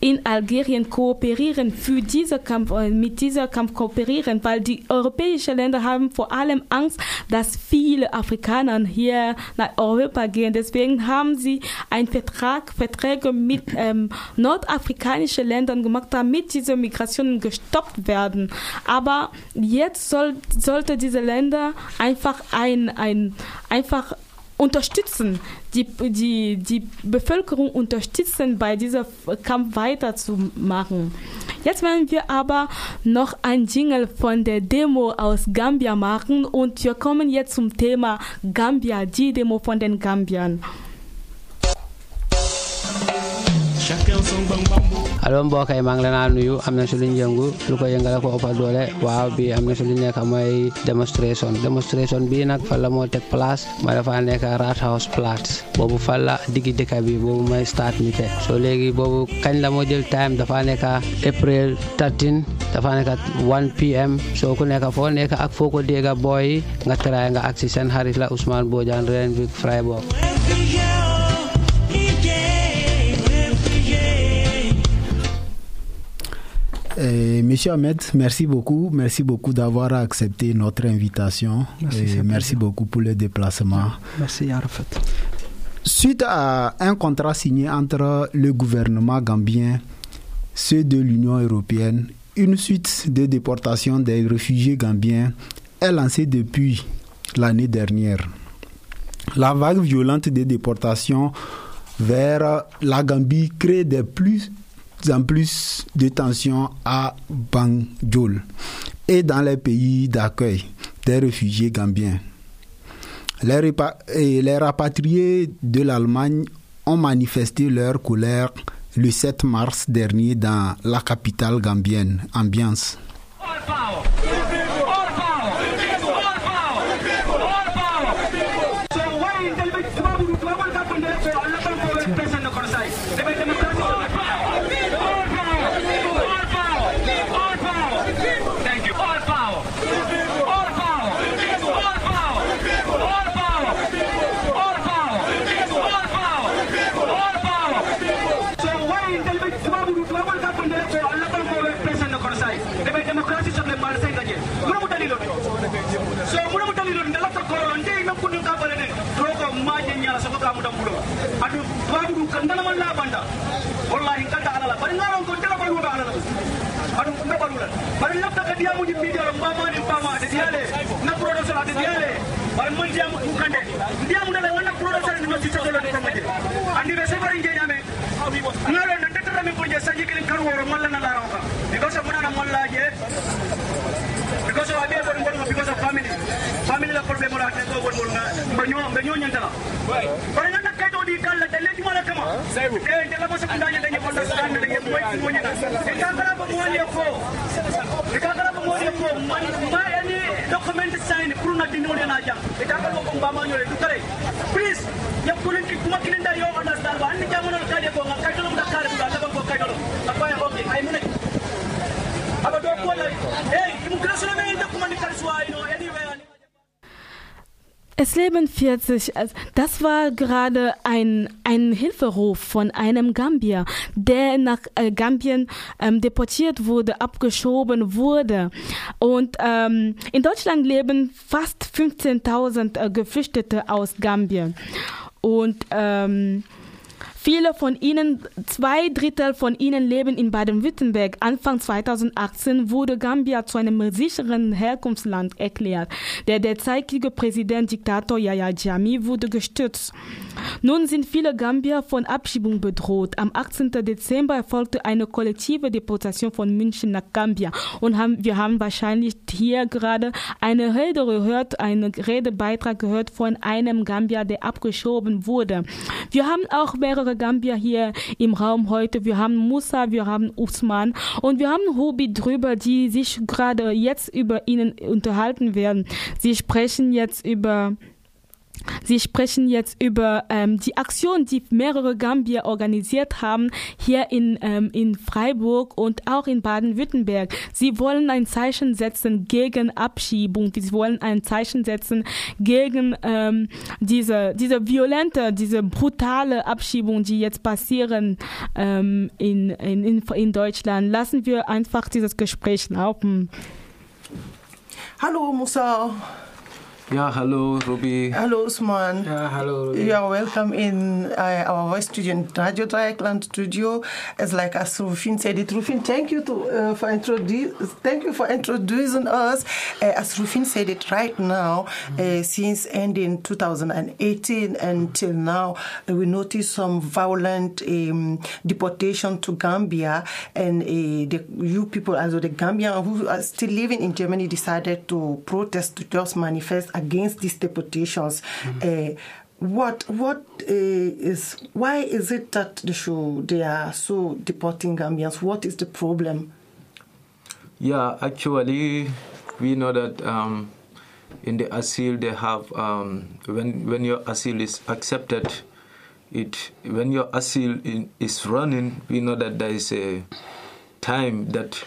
in Algerien kooperieren, für diese Kampf, äh, mit dieser Kampf kooperieren, weil die europäischen Länder haben vor allem Angst, dass viele Afrikaner hier nach Europa gehen. Deswegen haben sie einen Vertrag, Verträge mit ähm, nordafrikanischen Ländern gemacht, damit diese Migrationen gestoppt werden. Aber jetzt soll, sollte diese Länder einfach ein, ein, einfach unterstützen, die, die, die Bevölkerung unterstützen, bei dieser Kampf weiterzumachen. Jetzt werden wir aber noch ein Jingle von der Demo aus Gambia machen und wir kommen jetzt zum Thema Gambia, die Demo von den Gambiern. Allo mbokk yi maa ngi leen a nuyu. Am na si luñ yëngu lu ko yëngale ko ëppa doole. Waaw bi am na si lu nekk mooy démonstration démonstration bii nag fan moo teg place. Ma dafa nekk rat house place. Boobu fan la diggi dëkk bi boobu mooy start mi soo léegi boobu kañ la moo jël time? Dafa nekk april 13 dafa nekk 1 pm soo ku nekk foo nekk ak foo ko dégga booy nga try nga ak si seen xarit la Ousmane Bojang Renwick Freiburg. Euh, Monsieur Ahmed, merci beaucoup. Merci beaucoup d'avoir accepté notre invitation. Merci, Et plaisir. beaucoup pour le déplacement. Merci Arafat. Suite à un contrat signé entre le gouvernement gambien, ceux de l'Union européenne, une suite de déportation des réfugiés gambiens est lancée depuis l'année dernière. La vague violente des déportations vers la Gambie crée de plus en plus de tensions à Banjul et dans les pays d'accueil des réfugiés gambiens. Les, rapatriés de l'Allemagne ont manifesté leur colère le 7 mars dernier dans la capitale gambienne, Ambiance. Wallahi kanta alala bari ngaron ko tela bari wuga alala adu mbe barula bari lafta ka diamu di media ro mama ni mama de diale na production de diale bari mon diamu ku kande diamu dala wala production ni no ci tolo ni kamaje andi be sebari nge nyame ngalo na tetara mi bunje sanji kilin kan woro malla na laraw ka because of mona malla je because of abiya bon bon because of family. Family la problem la te go bon bon nga banyo banyo nyantala bari Lengo la mashindano lenye kondosana lenye pointi moja na nikakala pamoja ko nikakala pamoja ko ma yani document sign pour na dinole na jam nikakala ko mbama nyole tukare please ya kulinki kuma kilinda yo understand ba ni jamono kade ko ngakatala Es leben 40. Also das war gerade ein, ein Hilferuf von einem Gambier, der nach äh, Gambien ähm, deportiert wurde, abgeschoben wurde. Und ähm, in Deutschland leben fast 15.000 äh, Geflüchtete aus Gambien. Und ähm, Viele von ihnen, zwei Drittel von ihnen leben in Baden-Württemberg. Anfang 2018 wurde Gambia zu einem sicheren Herkunftsland erklärt. Der derzeitige Präsident Diktator Yahya Jammeh wurde gestürzt. Nun sind viele Gambier von Abschiebung bedroht. Am 18. Dezember erfolgte eine kollektive Deportation von München nach Gambia. Und haben, wir haben wahrscheinlich hier gerade eine Rede gehört, einen Redebeitrag gehört von einem Gambier, der abgeschoben wurde. Wir haben auch mehrere Gambier hier im Raum heute. Wir haben Musa, wir haben Usman und wir haben Hubi drüber, die sich gerade jetzt über ihnen unterhalten werden. Sie sprechen jetzt über Sie sprechen jetzt über ähm, die Aktion, die mehrere Gambier organisiert haben, hier in, ähm, in Freiburg und auch in Baden-Württemberg. Sie wollen ein Zeichen setzen gegen Abschiebung. Sie wollen ein Zeichen setzen gegen ähm, diese, diese violente, diese brutale Abschiebung, die jetzt passieren ähm, in, in, in Deutschland. Lassen wir einfach dieses Gespräch laufen. Hallo Musa. Yeah, hello, Ruby. Hello, Usman. Yeah, hello, Ruby. You are welcome in uh, our voice studio, Radio Dreyeckland studio. It's like as Rufin said it. Rufin, thank you to uh, for introduce. Thank you for introducing us. Uh, as Rufin said it right now, uh, since ending 2018 until now, uh, we notice some violent um, deportation to Gambia, and uh, the you people, also the Gambian who are still living in Germany, decided to protest to just manifest against these deportations. Uh, what what uh, is why is it that the show they are so deporting Gambians? What is the problem? Yeah, actually, we know that um, in the asylum they have um, when when your asylum is accepted, it when your asylum in, is running, we know that there is a time that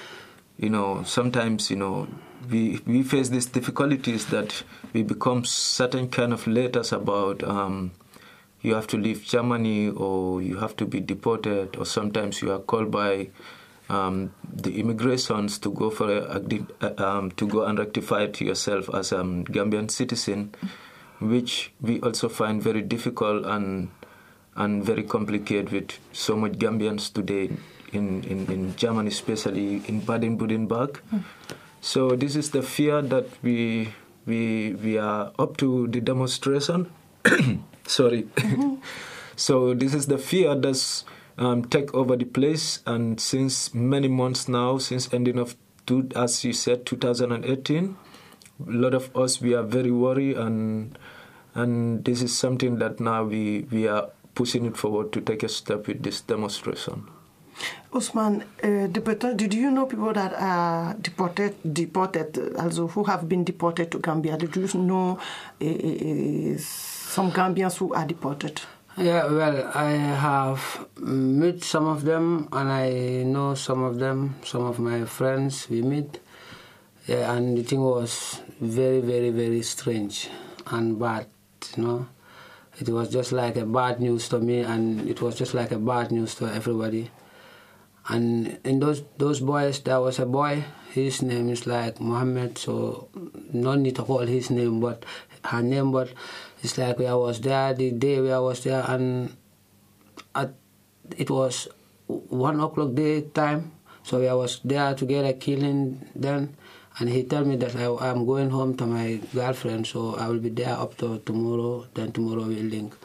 you know sometimes you know we we face these difficulties that we become certain kind of letters about um, you have to leave Germany or you have to be deported or sometimes you are called by um, the immigrations to go for a, um, to go and rectify it yourself as a Gambian citizen, which we also find very difficult and and very complicated with so much Gambians today in, in, in Germany, especially in Baden-Württemberg. Mm. So this is the fear that we we we are up to the demonstration. Sorry. Mm-hmm. so this is the fear that's um, take over the place, and since many months now, since ending of two, as you said, 2018, a lot of us we are very worried, and and this is something that now we we are pushing it forward to take a step with this demonstration. Usman, uh, deported, did you know people that are deported, deported, also who have been deported to Gambia? Did you know uh, some Gambians who are deported? Yeah, well, I have met some of them, and I know some of them. Some of my friends we meet, yeah, and the thing was very, very, very strange and bad. You know, it was just like a bad news to me, and it was just like a bad news to everybody. And in those those boys, there was a boy. His name is like Mohammed, so no need to call his name, but her name. But it's like I was there the day where I was there, and at, it was one o'clock day time. So I was there together killing them, and he told me that I, am going home to my girlfriend, so I will be there up to tomorrow. Then tomorrow we'll link.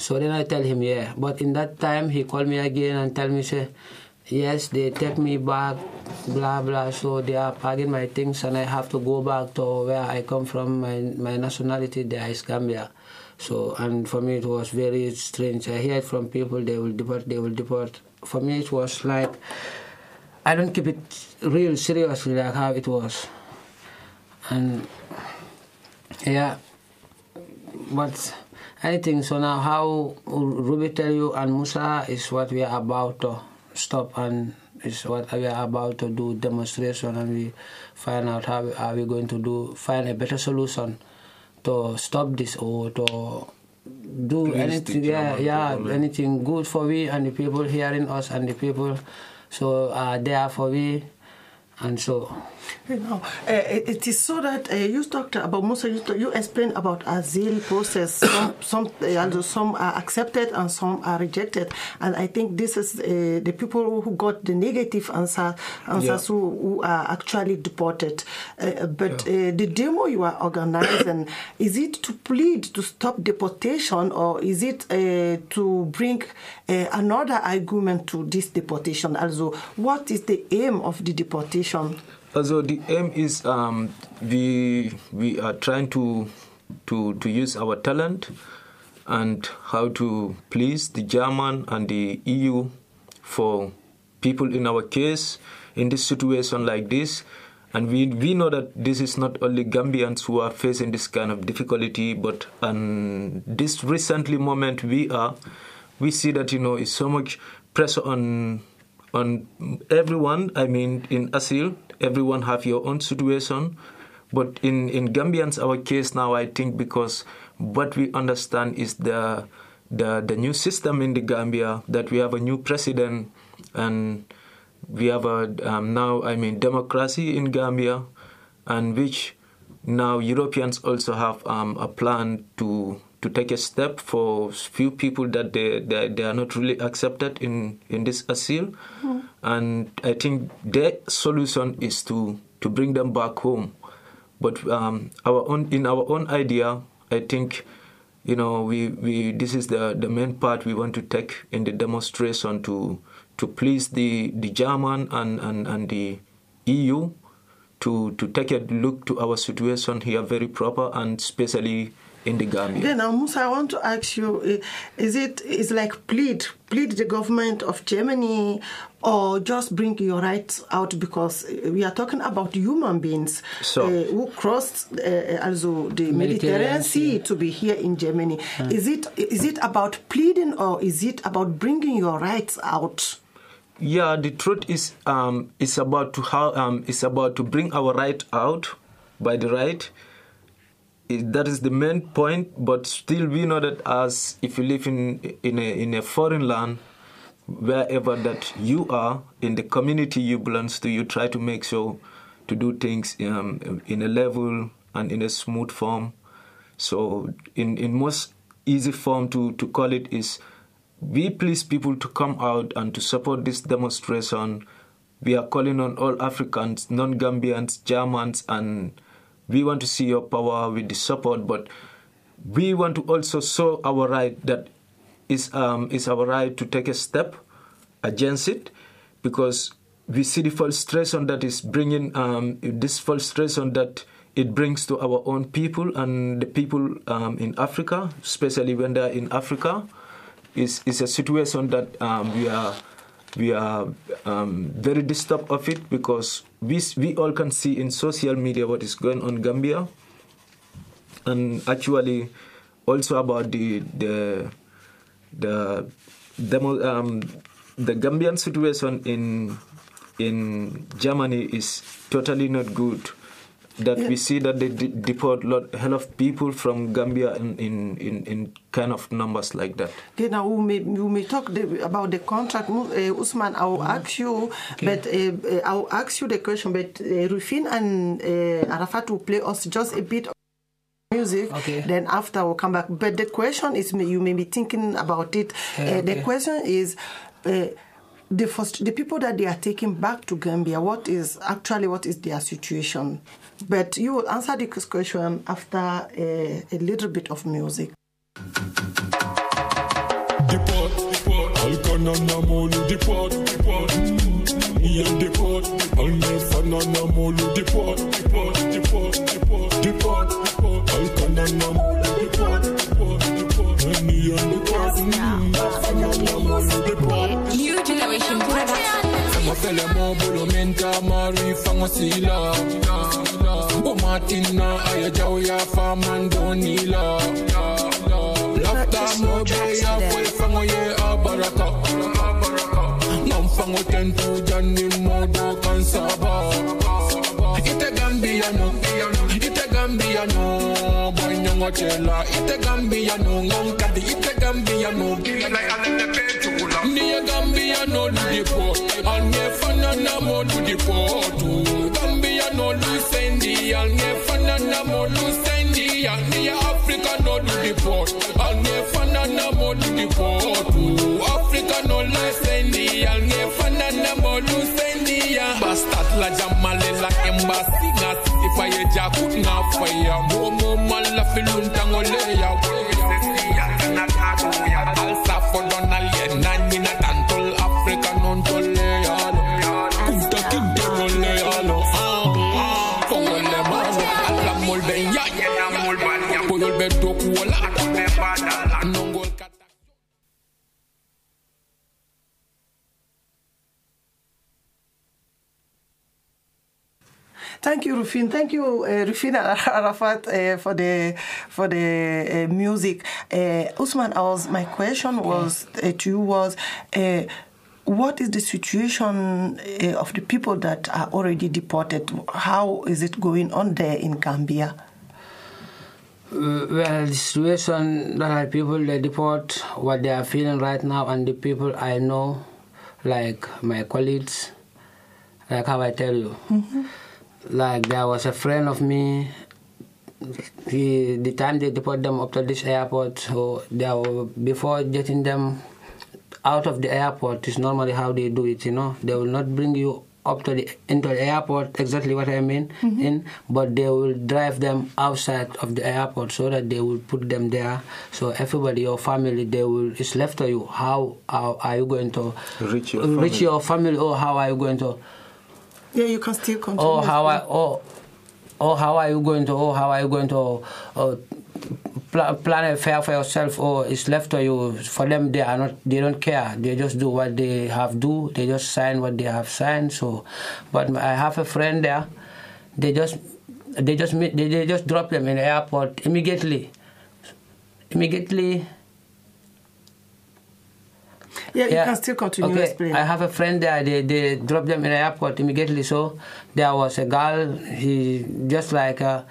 So then I tell him yeah, but in that time he called me again and tell me say yes, they take me back, blah blah. So they are packing my things, and I have to go back to where I come from. My my nationality there is Gambia. So and for me it was very strange. I hear from people they will deport, they will deport. For me it was like I don't keep it real seriously like how it was. and yeah, but anything. So now, how Ruby tell you and Musa is what we are about to stop and it's what we are about to do demonstration and we find out how are we going to do find a better solution to stop this or to do Please anything yeah yeah anything good for we and the people hearing us and the people so uh, there for we and so You know, uh, it is so that uh, you talked about Musa. You, talk- you explained about asile process. Some, some, uh, some are accepted and some are rejected. And I think this is uh, the people who got the negative answer, answers Yeah. who, who are actually deported. Uh, but uh, the demo you are organizing is it to plead to stop deportation or is it uh, to bring uh, another argument to this deportation? Also, what is the aim of the deportation? Also the aim is um, we we are trying to to to use our talent and how to please the German and the EU for people in our case in this situation like this. And we, we know that this is not only Gambians who are facing this kind of difficulty, but and this recently moment we are, we see that you know is so much pressure on on everyone. I mean, in Asil, everyone have your own situation, but in in Gambians, our case now, I think because what we understand is the the the new system in the Gambia that we have a new president and we have a um, now I mean democracy in Gambia, and which now Europeans also have um, a plan to to take a step for few people that they, they, they are not really accepted in, in this asylum. And I think their solution is to, to bring them back home. But um, our own in our own idea, I think, you know, we, we this is the, the main part we want to take in the demonstration to to please the, the German and, and, and the EU to, to take a look to our situation here very proper and especially in the Gambia. Then now, Musa, I want to ask you: eh, Is it is like plead plead the government of Germany, or just bring your rights out? Because eh, we are talking about human beings So- eh, who crossed uh, also the Mediterranean, Mediterranean Sea Sea. to be here in Germany. Is it is it about pleading, or is it about bringing your rights out? Yeah, the truth is, um, it's about to how um, it's about to bring our right out by the right. That is the main point. But still, we know that as if you live in in a in a foreign land, wherever that you are in the community you belong to, you try to make sure to do things um, in a level and in a smooth form. So, in in most easy form to to call it is we please people to come out and to support this demonstration. We are calling on all Africans, non Gambians, Germans, and we want to see your power with the support. But we want to also show our right that is um, is our right to take a step against it, because we see the frustration that is bringing um, this frustration that it brings to our own people and the people um, in Africa, especially when they are in Africa is is a situation that um, we are we are um, very disturbed of it because we we all can see in social media what is going on Gambia, and actually also about the the the demo, um, the Gambian situation in in Germany is totally not good. That we see that they de- deport lot hell of people from Gambia in, in, in, in kind of numbers like that. Then now we may, we may talk the, about the contract. Uh, Usman, I will ask you, okay. but uh, uh, I will ask you the question. But uh, Rufin and uh, Arafat will play us just a bit of music. Okay. Then after we'll come back. But the question is, you may be thinking about it. Uh, The okay. question is. Uh, the first, the people that they are taking back to Gambia, what is actually what is their situation? But you will answer this question after uh, a little bit of music. New generation. Fama fele mo bolo menta mari fanga sila O Martina, I jaw ya farm and donila. Lafta mo be ya fwe fango ye abaraka. Nam fango tentu jani modo kansaba. Ite Gambia no, ite Gambia no. Boy nyongo chela, ite Gambia no. Ngong kadi, ite Gambia no. Niye Gambia no lu deport. Anye fana na mo lu deport. Gambia no lu sendi. Anye fana na mo lu sendi. Niye Africa no do the deport. Anye fana na mo lu deport. Africa no lu sendi. Anye fana na mo lu sendi. Bastard la jamale la embassy jakut nga fire. Rufin. Thank you, uh, Rufin Arafat, uh, for the for the uh, music. Uh, Usman, I was, my question was uh, to you was. Uh, what is the situation of the people that are already deported? How is it going on there in Gambia? Well, the situation that are people they deport what they are feeling right now, and the people I know, like my colleagues, like how I tell you, like there was a friend of me. He, the time they deport them up to this airport, so they were, before getting them out of the airport is normally how they do it. You know, they will not bring you up to the into the airport exactly what I mean mm-hmm. in, but they will drive them outside of the airport so that they will put them there. So everybody, your family, they will it's left to you. How, how are you going to Reach your reach family. your family, or how are you going to? Yeah, you can still continue. Oh, how I oh, oh, how are you going to? Oh, how are you going to? Uh, pl- plan a fair for yourself, or it's left to you. For them, they are not. They don't care. They just do what they have do. They just sign what they have signed. So, but I have a friend there. They just, they just, they, they just drop them in the airport immediately. Immediately. Yeah, you can still continue okay. I have a friend there. They they dropped them in the airport immediately. So there was a girl. He just like a,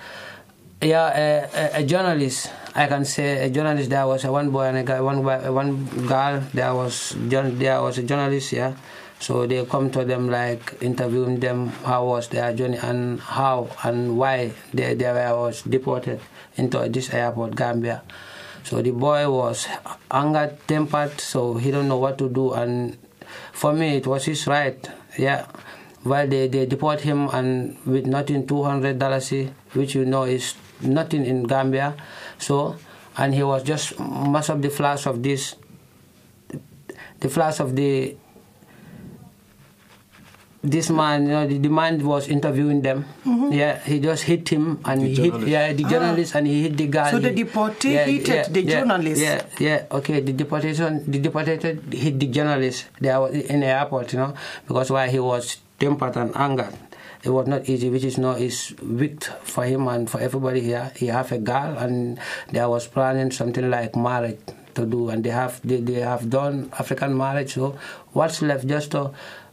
yeah, a, a, a journalist. I can say a journalist. There was a one boy and a guy, one boy, one girl. There was there was a journalist. Yeah. So they come to them like interviewing them how was their journey and how and why they, they were was deported into this airport, Gambia. So the boy was anger tempered, so he don't know what to do. And for me, it was his right. Yeah. While they, they deport him and with nothing, two hundred dollars, which you know is nothing in Gambia. So, and he was just mess up the flash of this, the flash of the this man, you know, the, the man was interviewing them. Yeah, he just hit him and The he hit yeah the Ah. journalist and he hit the guy. So the He- deportee hit the journalist? Yeah, yeah, okay. The deportation, the deported hit the journalist there was in the airport, you know, because why he was tempered and angered. It was not easy, which is not is weak for him and for everybody here. He have a girl and they was planning something like marriage to do, and they have they, they have done African marriage. So what's left just to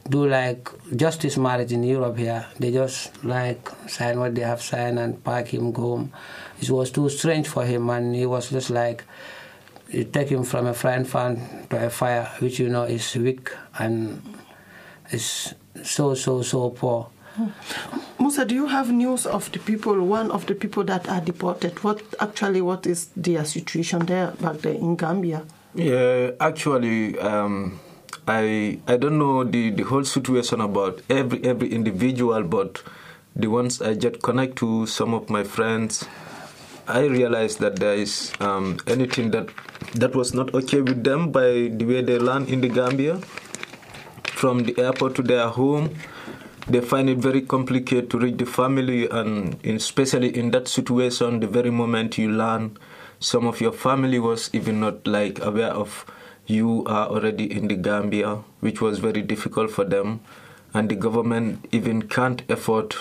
do like justice marriage in Europe here. They just like sign what they have signed and pack him go home. It was too strange for him, and he was just like you take him from a frying pan to a fire, which you know is weak and is so so so poor. Musa, do you have news of the people, one of the people that are deported? What actually, what is their situation there back there in Gambia? Yeah, actually, um, I I don't know the, the whole situation about every every individual, but the ones I just connect to some of my friends, I realized that there is um, anything that that was not okay with them by the way they land in the Gambia, from the airport to their home. They find it very complicated to reach the family, and especially in that situation, the very moment you land, some of your family was even not like aware of you are already in the Gambia, which was very difficult for them, and the government even can't afford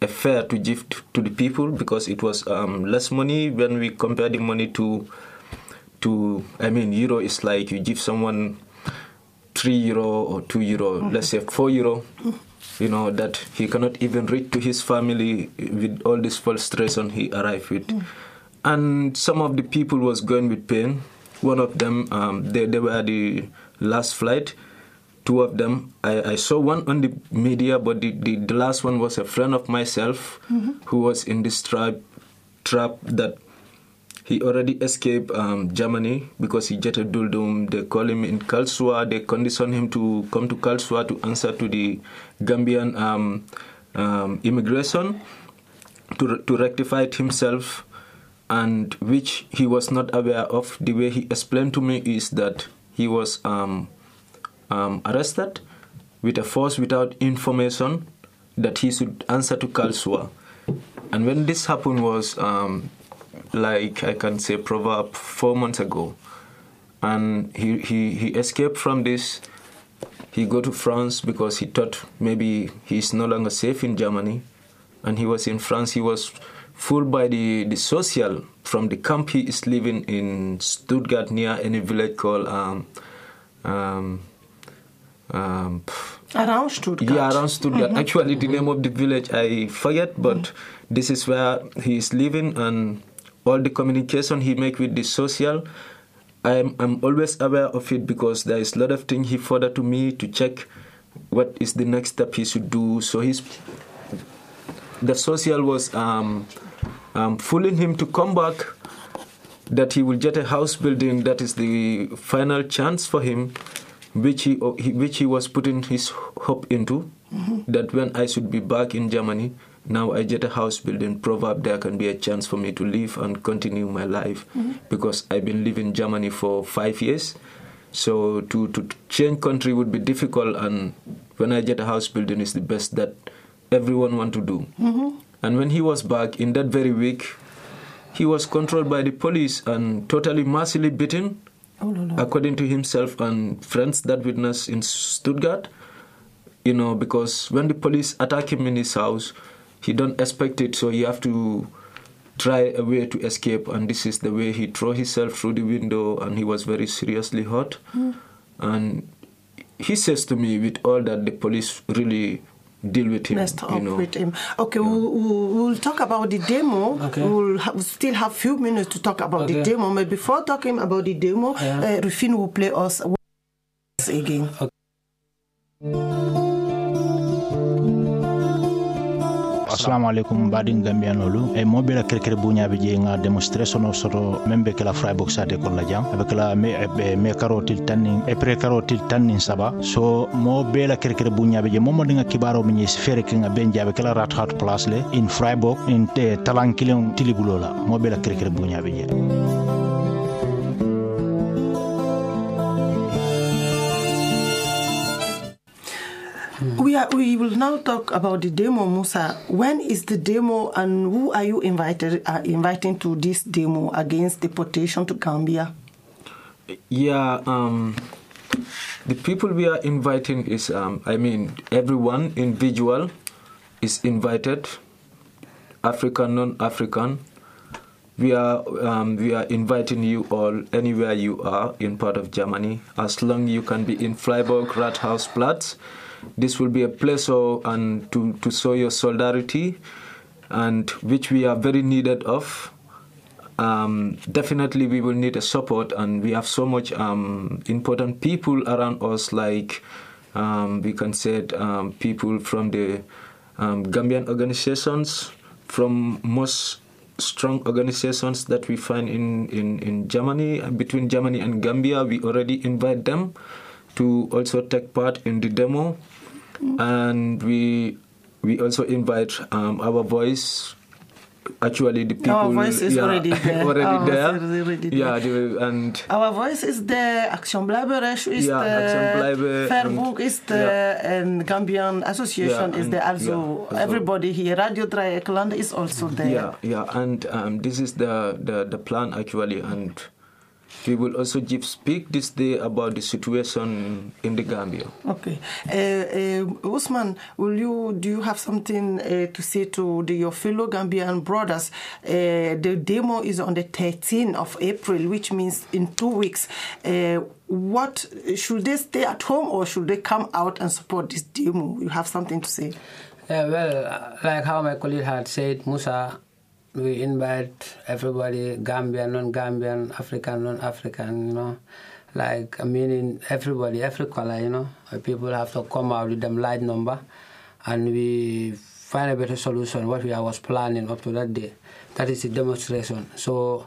a fair to give to, the people because it was um, less money when we compare the money to to I mean euro is like you give someone three euro or two euro, let's say four euro. You know that he cannot even reach to his family with all this frustration he arrived with, Mm. and some of the people was going with pain. One of them, um, they they were the last flight. Two of them, I, I saw one on the media, but the, the, the last one was a friend of myself Mhm. who was in this trap trap that he already escaped um, Germany because he jetted Duldung. They call him in Karlsruhe. They condition him to come to Karlsruhe to answer to the Gambian um, um, immigration to, to rectify it himself, and which he was not aware of. The way he explained to me is that he was um, um, arrested with a force without information that he should answer to Karlsruhe. And when this happened was um, like I can say proverb four months ago. And he, he, he escaped from this. He go to France because he thought maybe he's no longer safe in Germany. And he was in France. He was fooled by the, the social from the camp he is living in Stuttgart near any village called um, um, um, Around Stuttgart. yeah, around Stuttgart. Mhm. Actually, the name of the village I forget, but this is where he is living, and all the communication he make with the social, I'm I'm always aware of it because there is a lot of things he forwarded to me to check what is the next step he should do. So he's the social was um, um, fooling him to come back that he will get a house building that is the final chance for him which he, which he was putting his hope into Mhm. that when I should be back in Germany now I get a house building proverb there can be a chance for me to live and continue my life Mhm. because I've been living in Germany for five years so to, to change country would be difficult and when I get a house building is the best that everyone want to do Mhm. And when he was back in that very week, he was controlled by the police and totally mercilessly beaten, Oh, no, no. according to himself and friends that witnessed in Stuttgart. You know, because when the police attack him in his house, he don't expect it, so he have to try a way to escape, and this is the way he throw himself through the window, and he was very seriously hurt. Mm. And he says to me, with all that, the police really deal with him. Messed you up know. with him. Okay, we'll, we'll, we'll talk about the demo. Okay. We'll ha- we still have few minutes to talk about the demo. But before talking about the demo, Yeah. uh, Rufin will play us again. Assalamu aleykum mbaɗin gambiyanolu e mobila kerkere buñaɓe je ga démonstration o soto men ɓe kela frybox sate kolla jam. Eɓe kela ɓe me karotil tannin e pré karotil tannin saba. So mo bela kerkere buñaɓe je momodiga kibaro mi ñi fere kenga ɓen jaɓe kela rat hat place le in frybox in te talankilin tilibulola. Mo bela kerkere buñaɓe je We will now talk about the demo, Musa. When is the demo, and who are you invited uh, inviting to this demo against deportation to Gambia? Yeah, um, the people we are inviting is, um, I mean, everyone individual is invited, African, non-African. We are um, we are inviting you all anywhere you are in part of Germany, as long you can be in Freiburg, Rathausplatz. This will be a pleasure and to, to show your solidarity, and which we are very needed of. Um, definitely we will need a support and we have so much um, important people around us like um, we can say um, people from the um, Gambian organizations from most strong organizations that we find in, in, in Germany. Between Germany and Gambia we already invite them to also take part in the demo and we we also invite um, our voice actually the people Our voice is yeah, already there. already Our voice there. is already there. yeah the, and Our voice is there, Action Bleiberecht is Bleibe there, Fairbook is there, and Gambian Association Yeah, is and- there also. yeah, also. Everybody here, Radio Dreyeckland is also there. yeah yeah and um, this is the, the the plan actually and we will also give, speak this day about the situation in the Gambia. Okay. Uh, uh, Usman, will you do you have something uh, to say to the, your fellow Gambian brothers? Uh, the demo is on the 13th of April, which means in two weeks. Uh, what should they stay at home or should they come out and support this demo? You have something to say? Yeah, well, like how my colleague had said, Musa, we invite everybody, Gambian, non-Gambian, African, non-African, you know, like I mean, everybody, every color, you know, people have to come out with them large number, and we find a better solution. What we was planning up to that day, that is the demonstration. So,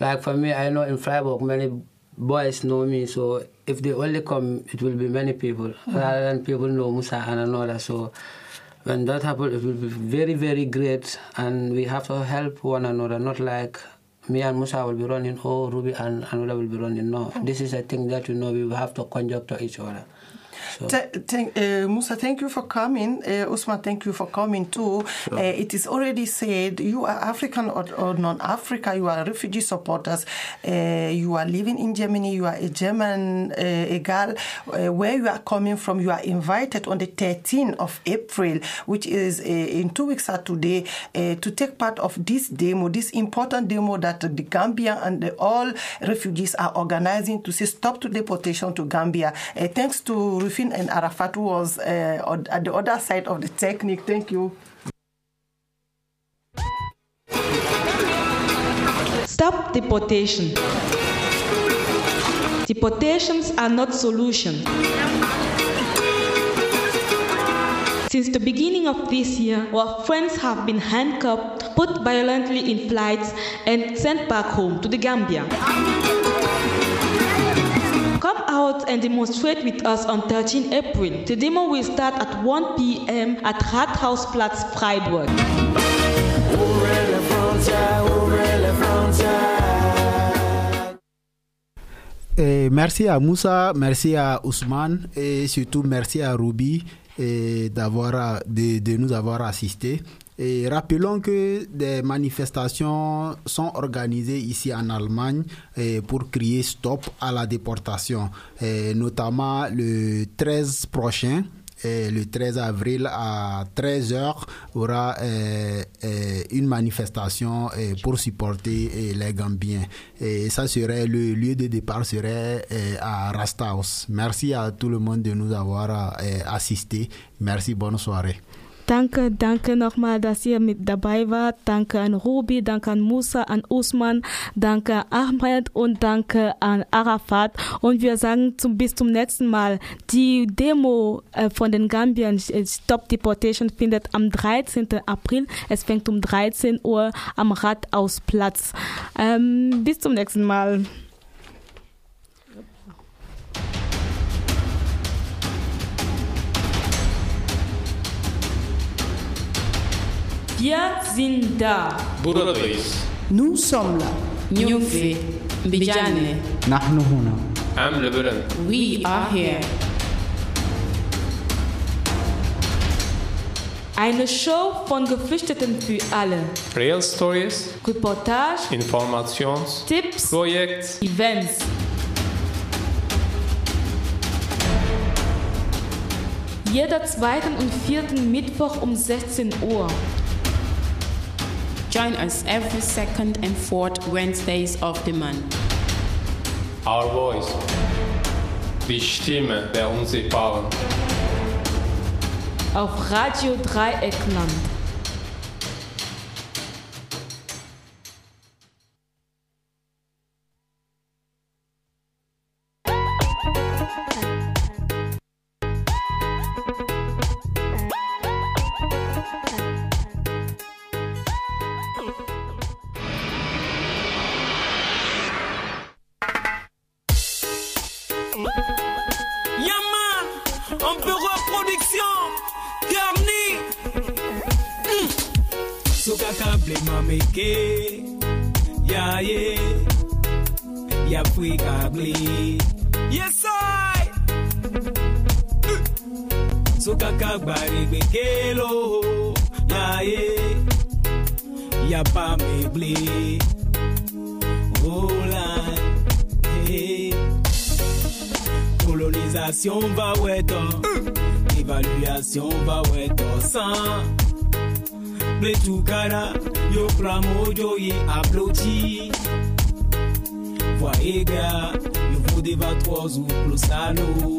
like for me, I know in Freiburg many boys know me, so if they only come, it will be many people rather than people know Musa and another. So when that happens, it will be very, very great, and we have to help one another, not like me and Musa will be running, or Ruby and another will be running. No, mm. this is a thing that you know we will have to conjure to each other. Uh, Musa, thank you for coming. Uh, Usman, thank you for coming too. Uh, it is already said you are African or, or non-Africa. You are refugee supporters. Uh, you are living in Germany. You are a German uh, a girl. Uh, where you are coming from, you are invited on the 13th of April, which is in two weeks at today, to take part of this demo, this important demo that the Gambia and the, all refugees are organizing to say stop to deportation to Gambia. thanks to And Arafat was uh, at the other side of the technique. Thank you. Stop deportation. Deportations are not solution. Since the beginning of this year, our friends have been handcuffed, put violently in flights, and sent back home to the Gambia. Out and demonstrate with us on 13 April. The demo will start at 1 p.m. at Rathausplatz, Freiburg. Et merci à Moussa, merci à Ousmane et surtout merci à Ruby d'avoir de, de nous avoir assistés. Et rappelons que des manifestations sont organisées ici en Allemagne pour crier stop à la déportation, et notamment le 13 prochain. Et le 13 avril à 13h aura euh, euh, une manifestation pour supporter les Gambiens. Et ça serait le lieu de départ serait à Rasthaus. Merci à tout le monde de nous avoir assisté. Merci, bonne soirée. Danke, danke nochmal, dass ihr mit dabei wart. Danke an Ruby, danke an Musa, an Usman, danke Ahmed und danke an Arafat. Und wir sagen zum, bis zum nächsten Mal. Die Demo äh, von den Gambiern Stop Deportation findet am 13. April. Es fängt um 13 Uhr am Rathausplatz. Ähm, bis zum nächsten Mal. Wir sind da. Buradayız. Nous sommes là. Nyufi. Bijane. Nahnu huna. Am Lebanon. We are here. Eine Show von Geflüchteten für alle. Real Stories, Reportage, Informations, Tipps, Projekte, Events. Jeder zweiten und vierten Mittwoch um 16 Uhr. Join us every second and fourth Wednesdays of the month. Our Voice. Die Stimme der Unsichtbaren. Auf Radio Dreieckland. Yo clamo yo y applaudi Voyez gars Yo vous débat trois ou plus salaud